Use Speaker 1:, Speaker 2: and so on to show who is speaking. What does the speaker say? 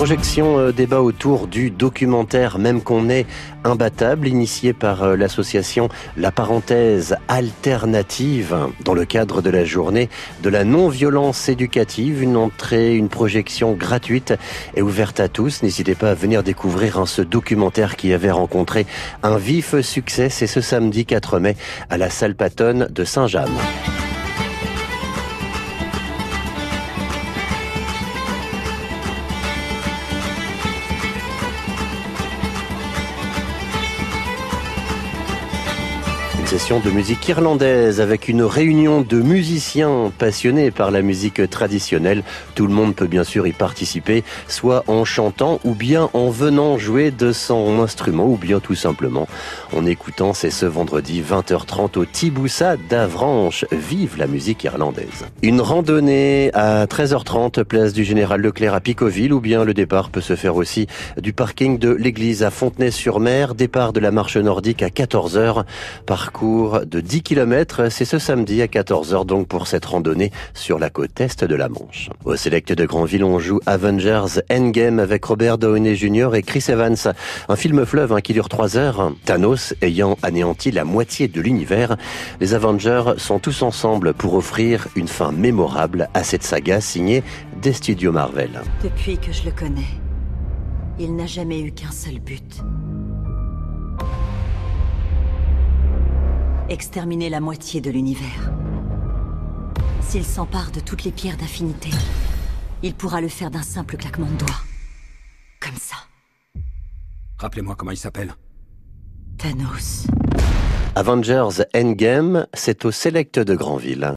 Speaker 1: Projection euh, débat autour du documentaire Même qu'on est imbattable, initié par euh, l'association La Parenthèse Alternative, dans le cadre de la journée de la non-violence éducative. Une entrée, une projection gratuite et ouverte à tous. N'hésitez pas à venir découvrir hein, ce documentaire qui avait rencontré un vif succès. C'est ce samedi 4 mai à la salle Pattonne de Saint-James. Session de musique irlandaise avec une réunion de musiciens passionnés par la musique traditionnelle. Tout le monde peut bien sûr y participer, soit en chantant ou bien en venant jouer de son instrument ou bien tout simplement en écoutant. C'est ce vendredi 20h30 au Tiboussa d'Avranches. Vive la musique irlandaise. Une randonnée à 13h30 place du Général Leclerc à Picoville ou bien le départ peut se faire aussi du parking de l'église à Fontenay-sur-Mer. Départ de la marche nordique à 14h. Parcours de 10 km. C'est ce samedi à 14h donc pour cette randonnée sur la côte est de la Manche. Au Select de Grandville, on joue Avengers Endgame avec Robert Downey Jr. et Chris Evans. Un film fleuve hein, qui dure 3 heures. Thanos ayant anéanti la moitié de l'univers, les Avengers sont tous ensemble pour offrir une fin mémorable à cette saga signée des studios Marvel.
Speaker 2: Depuis que je le connais, il n'a jamais eu qu'un seul but exterminer la moitié de l'univers. S'il s'empare de toutes les pierres d'affinité, il pourra le faire d'un simple claquement de doigts. Comme ça.
Speaker 3: Rappelez-moi comment il s'appelle.
Speaker 2: Thanos.
Speaker 1: Avengers Endgame, c'est au Select de Granville.